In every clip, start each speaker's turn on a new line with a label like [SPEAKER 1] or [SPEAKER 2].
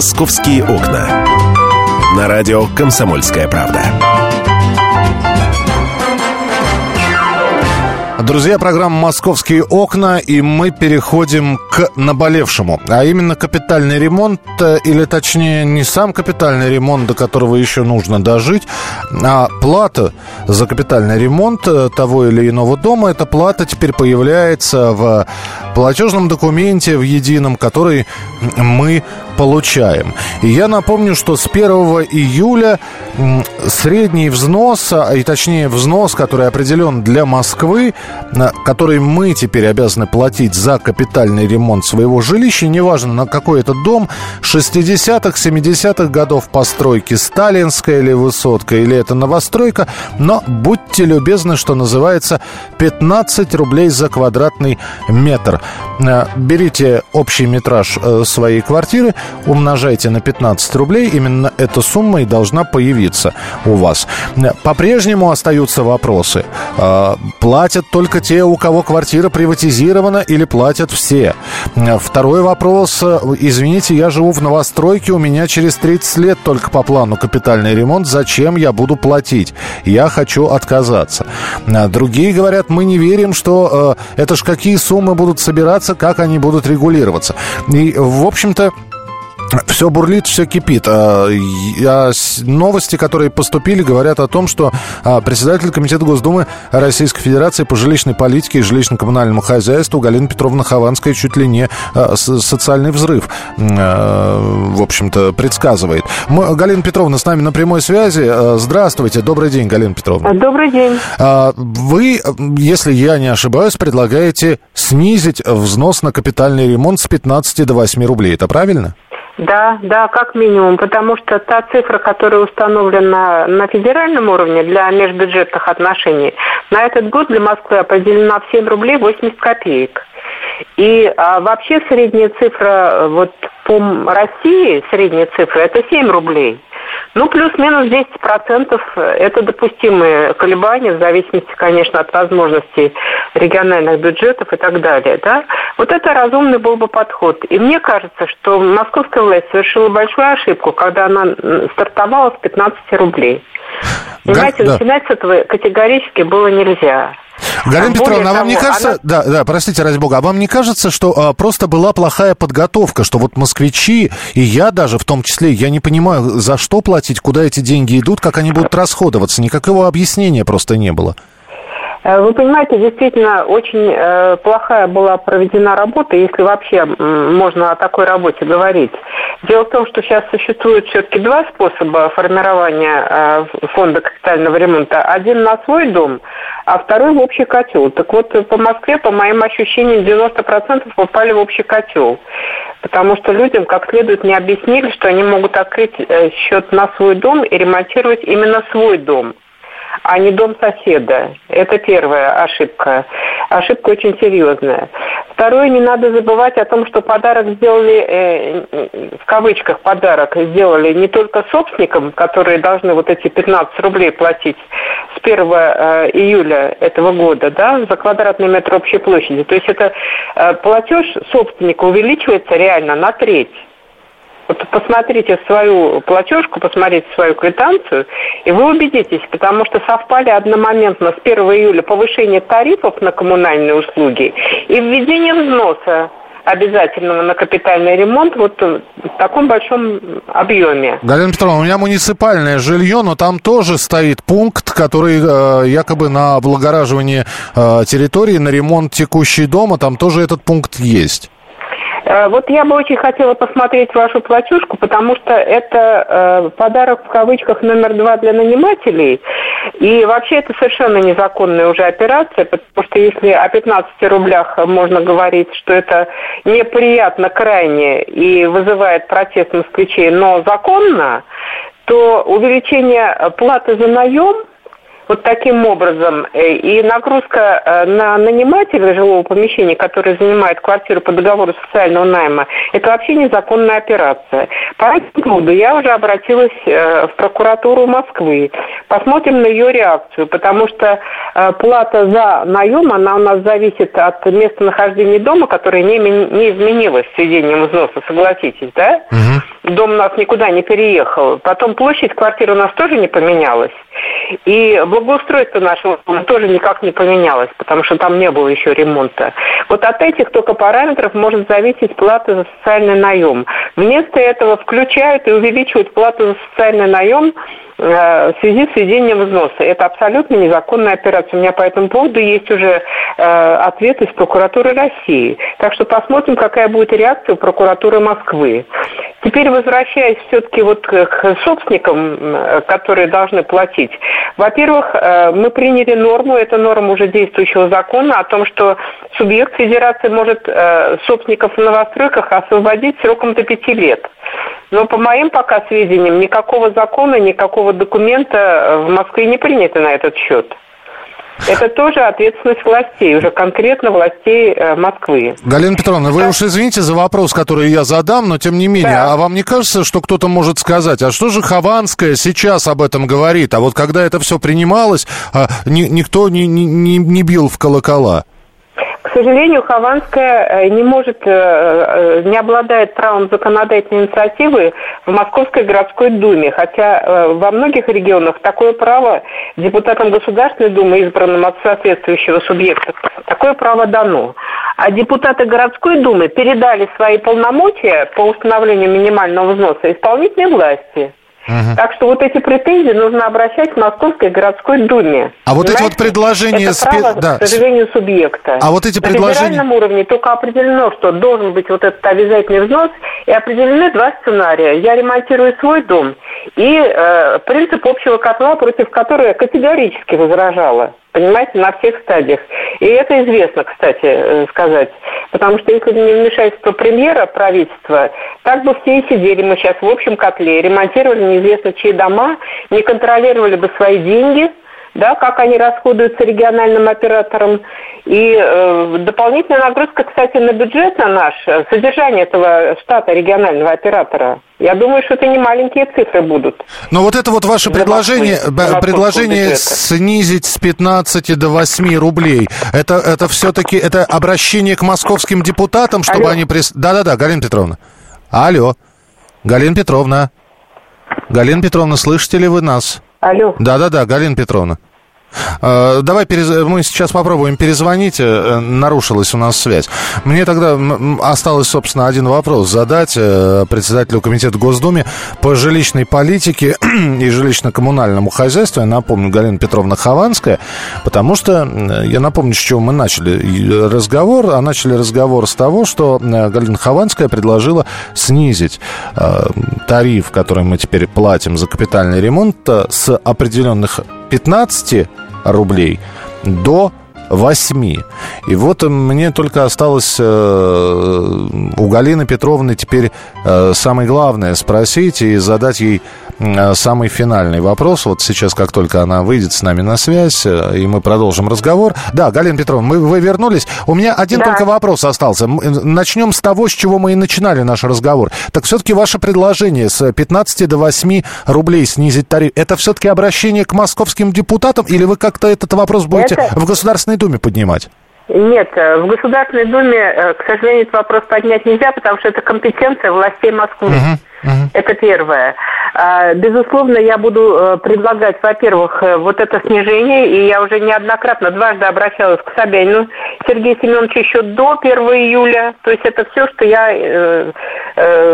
[SPEAKER 1] «Московские окна». На радио «Комсомольская правда».
[SPEAKER 2] Друзья, программа «Московские окна», и мы переходим к наболевшему, а именно капитальный ремонт, э, или точнее не сам капитальный ремонт, до которого еще нужно дожить, а плата за капитальный ремонт э, того или иного дома, эта плата теперь появляется в платежном документе, в едином, который мы получаем. И я напомню, что с 1 июля средний взнос, а и точнее взнос, который определен для Москвы, который мы теперь обязаны платить за капитальный ремонт своего жилища, неважно на какой это дом, 60-х, 70-х годов постройки, сталинская или высотка, или это новостройка, но будьте любезны, что называется, 15 рублей за квадратный метр. Э, берите общий метраж э, своей квартиры, умножайте на 15 рублей, именно эта сумма и должна появиться у вас. По-прежнему остаются вопросы. Платят только те, у кого квартира приватизирована или платят все? Второй вопрос. Извините, я живу в новостройке, у меня через 30 лет только по плану капитальный ремонт. Зачем я буду платить? Я хочу отказаться. Другие говорят, мы не верим, что это ж какие суммы будут собираться, как они будут регулироваться. И, в общем-то, все бурлит, все кипит. А, новости, которые поступили, говорят о том, что а, председатель Комитета Госдумы Российской Федерации по жилищной политике и жилищно-коммунальному хозяйству Галина Петровна Хованская чуть ли не а, социальный взрыв, в общем-то, предсказывает. Галина Петровна с нами на прямой связи. Здравствуйте, добрый день, Галина Петровна.
[SPEAKER 3] Добрый день.
[SPEAKER 2] Вы, если я не ошибаюсь, предлагаете снизить взнос на капитальный ремонт с 15 до 8 рублей. Это правильно?
[SPEAKER 3] Да, да, как минимум, потому что та цифра, которая установлена на федеральном уровне для межбюджетных отношений, на этот год для Москвы определена в 7 рублей 80 копеек. И а, вообще средняя цифра вот по России, средняя цифра, это 7 рублей. Ну, плюс-минус 10% это допустимые колебания, в зависимости, конечно, от возможностей региональных бюджетов и так далее. Да? Вот это разумный был бы подход. И мне кажется, что московская власть совершила большую ошибку, когда она стартовала с 15 рублей. Понимаете, да. начинать с этого категорически было нельзя.
[SPEAKER 2] Галина Петровна, а вам не кажется, она... да, да, простите, ради бога, а вам не кажется, что а, просто была плохая подготовка, что вот москвичи, и я даже в том числе, я не понимаю, за что платить, куда эти деньги идут, как они будут расходоваться, никакого объяснения просто не было.
[SPEAKER 3] Э, вы понимаете, действительно, очень э, плохая была проведена работа, если вообще можно о такой работе говорить. Дело в том, что сейчас существует все-таки два способа формирования э, фонда капитального ремонта. Один на свой дом, а второй в общий котел. Так вот, по Москве, по моим ощущениям, 90% попали в общий котел. Потому что людям как следует не объяснили, что они могут открыть счет на свой дом и ремонтировать именно свой дом а не дом соседа. Это первая ошибка. Ошибка очень серьезная. Второе, не надо забывать о том, что подарок сделали, э, в кавычках подарок сделали не только собственникам, которые должны вот эти 15 рублей платить с 1 э, июля этого года, да, за квадратный метр общей площади. То есть это э, платеж собственника увеличивается реально на треть. Посмотрите свою платежку, посмотрите свою квитанцию, и вы убедитесь, потому что совпали одномоментно с 1 июля повышение тарифов на коммунальные услуги и введение взноса обязательного на капитальный ремонт вот в таком большом объеме.
[SPEAKER 2] Галина Петровна, у меня муниципальное жилье, но там тоже стоит пункт, который э, якобы на облагораживание э, территории, на ремонт текущей дома, там тоже этот пункт есть.
[SPEAKER 3] Э, вот я бы очень хотела посмотреть вашу платежку, потому что это э, подарок в кавычках номер два для нанимателей. И вообще это совершенно незаконная уже операция, потому что если о 15 рублях можно говорить, что это неприятно крайне и вызывает протест москвичей, но законно, то увеличение платы за наем вот таким образом. Э, и нагрузка э, на нанимателя жилого помещения, который занимает квартиру по договору социального найма, это вообще незаконная операция. По этому поводу я уже обратилась э, в прокуратуру Москвы. Посмотрим на ее реакцию, потому что плата за наем, она у нас зависит от местонахождения дома, которое не, не изменилось с введением взноса, согласитесь, да? Угу. дом у нас никуда не переехал. Потом площадь квартиры у нас тоже не поменялась. И благоустройство нашего дома тоже никак не поменялось, потому что там не было еще ремонта. Вот от этих только параметров может зависеть плата за социальный наем. Вместо этого включают и увеличивают плату за социальный наем в связи с введением взноса. Это абсолютно незаконная операция. У меня по этому поводу есть уже э, ответ из прокуратуры России. Так что посмотрим, какая будет реакция у прокуратуры Москвы. Теперь возвращаясь все-таки вот к собственникам, э, которые должны платить. Во-первых, мы приняли норму, это норма уже действующего закона, о том, что субъект федерации может собственников в новостройках освободить сроком до пяти лет. Но по моим пока сведениям, никакого закона, никакого документа э, в Москве не принято на этот счет. Это тоже ответственность властей, уже конкретно властей э, Москвы.
[SPEAKER 2] Галина Петровна, вы уж извините за вопрос, который я задам, но тем не менее, да. а вам не кажется, что кто-то может сказать, а что же Хованская сейчас об этом говорит? А вот когда это все принималось, а, ни, никто не, не, не бил в колокола?
[SPEAKER 3] К сожалению, Хованская э, не может, э, э, не обладает правом законодательной инициативы в Московской городской думе, хотя во многих регионах такое право депутатам Государственной Думы, избранным от соответствующего субъекта, такое право дано. А депутаты городской думы передали свои полномочия по установлению минимального взноса исполнительной власти. Угу. Так что вот эти претензии нужно обращать в Московской городской думе.
[SPEAKER 2] А вот эти вот предложения...
[SPEAKER 3] Это право, да. к сожалению, субъекта.
[SPEAKER 2] А вот эти предложения...
[SPEAKER 3] На федеральном уровне только определено, что должен быть вот этот обязательный взнос, и определены два сценария. Я ремонтирую свой дом, и э, принцип общего котла, против которого категорически возражала. Понимаете, на всех стадиях. И это известно, кстати, э, сказать. Потому что если не вмешательство премьера правительства, так бы все и сидели мы сейчас в общем котле, ремонтировали неизвестно чьи дома, не контролировали бы свои деньги, да, как они расходуются региональным оператором. И э, дополнительная нагрузка, кстати, на бюджет на наш, э, содержание этого штата регионального оператора. Я думаю, что это не маленькие цифры будут.
[SPEAKER 2] Но вот это вот ваше предложение, предложение снизить с 15 до 8 рублей, это, это все-таки это обращение к московским депутатам, чтобы Алло. они... Прис... Да-да-да, Галина Петровна. Алло. Галина Петровна. Галина Петровна, слышите ли вы нас?
[SPEAKER 3] Алло.
[SPEAKER 2] Да-да-да, Галина Петровна. Э, давай перез... мы сейчас попробуем перезвонить. Э, нарушилась у нас связь. Мне тогда осталось, собственно, один вопрос задать э, председателю комитета Госдумы по жилищной политике и жилищно-коммунальному хозяйству. Я напомню, Галина Петровна Хованская, потому что я напомню, с чего мы начали разговор. А начали разговор с того, что Галина Хованская предложила снизить тариф, который мы теперь платим за капитальный ремонт, с определенных 15 рублей до 8. И вот мне только осталось э, у Галины Петровны теперь э, самое главное спросить и задать ей э, самый финальный вопрос. Вот сейчас, как только она выйдет с нами на связь, э, и мы продолжим разговор. Да, Галина Петровна, мы, вы вернулись. У меня один да. только вопрос остался. Начнем с того, с чего мы и начинали наш разговор. Так все-таки ваше предложение с 15 до 8 рублей снизить тариф, это все-таки обращение к московским депутатам или вы как-то этот вопрос будете это... в Государственной Думе поднимать?
[SPEAKER 3] Нет, э, в Государственной Думе, э, к сожалению, этот вопрос поднять нельзя, потому что это компетенция властей Москвы. Uh-huh, uh-huh. Это первое. А, безусловно, я буду э, предлагать, во-первых, вот это снижение, и я уже неоднократно, дважды обращалась к Собянину Сергею Семеновичу еще до 1 июля. То есть это все, что я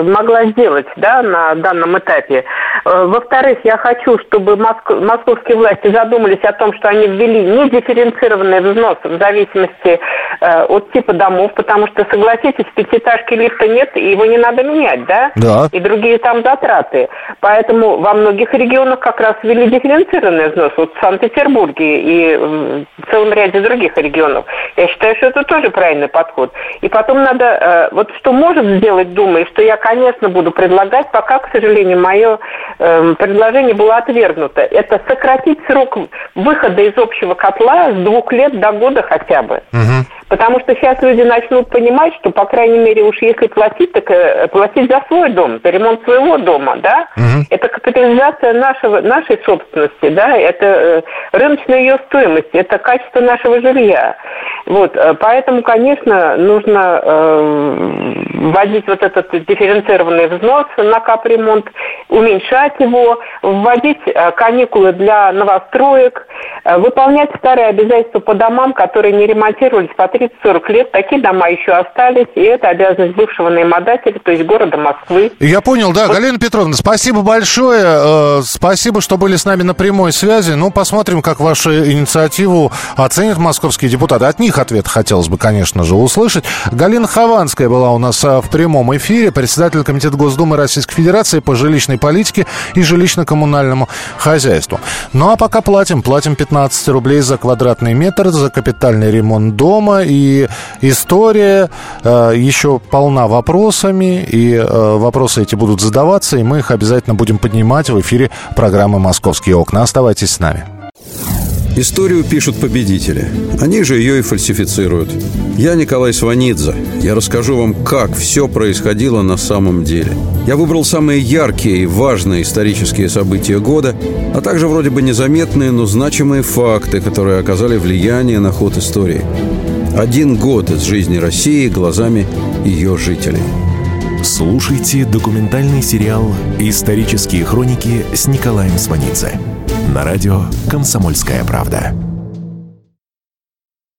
[SPEAKER 3] могла сделать да, на данном этапе. Во-вторых, я хочу, чтобы моск... московские власти задумались о том, что они ввели не дифференцированный взнос в зависимости э, от типа домов, потому что, согласитесь, в пятиэтажке лифта нет, и его не надо менять, да?
[SPEAKER 2] Да.
[SPEAKER 3] И другие там затраты. Поэтому во многих регионах как раз ввели дифференцированный взнос, вот в Санкт-Петербурге и в целом ряде других регионов. Я считаю, что это тоже правильный подход. И потом надо, э, вот что может сделать Дума, и что я, конечно, буду предлагать, пока, к сожалению, мое э, предложение было отвергнуто. Это сократить срок выхода из общего котла с двух лет до года хотя бы. Угу. Потому что сейчас люди начнут понимать, что, по крайней мере, уж если платить, так э, платить за свой дом, за ремонт своего дома, да? Угу. Это капитализация нашего, нашей собственности, да? Это э, рыночная ее стоимость, это качество нашего жилья. Вот, э, поэтому, конечно, нужно э, вводить вот этот дифференцированный взнос на капремонт, уменьшать его, вводить каникулы для новостроек, выполнять старые обязательства по домам, которые не ремонтировались по 30-40 лет. Такие дома еще остались, и это обязанность бывшего наимодателя, то есть города Москвы.
[SPEAKER 2] Я понял, да. Вот. Галина Петровна, спасибо большое. Э, спасибо, что были с нами на прямой связи. Ну, посмотрим, как вашу инициативу оценят московские депутаты. От них ответ хотелось бы, конечно же, услышать. Галина Хованская была у нас в прямом эфире, председатель Комитета Госдумы Российской Федерации по жилищной политике и жилищно-коммунальному хозяйству. Ну, а пока платим. Платим 15 рублей за квадратный метр, за капитальный ремонт дома и история э, еще полна вопросами, и э, вопросы эти будут задаваться, и мы их обязательно будем поднимать в эфире программы «Московские окна». Оставайтесь с нами.
[SPEAKER 4] Историю пишут победители. Они же ее и фальсифицируют. Я Николай Сванидзе. Я расскажу вам, как все происходило на самом деле. Я выбрал самые яркие и важные исторические события года, а также вроде бы незаметные, но значимые факты, которые оказали влияние на ход истории. Один год из жизни России глазами ее жителей.
[SPEAKER 1] Слушайте документальный сериал «Исторические хроники» с Николаем Сванидзе на радио «Комсомольская правда».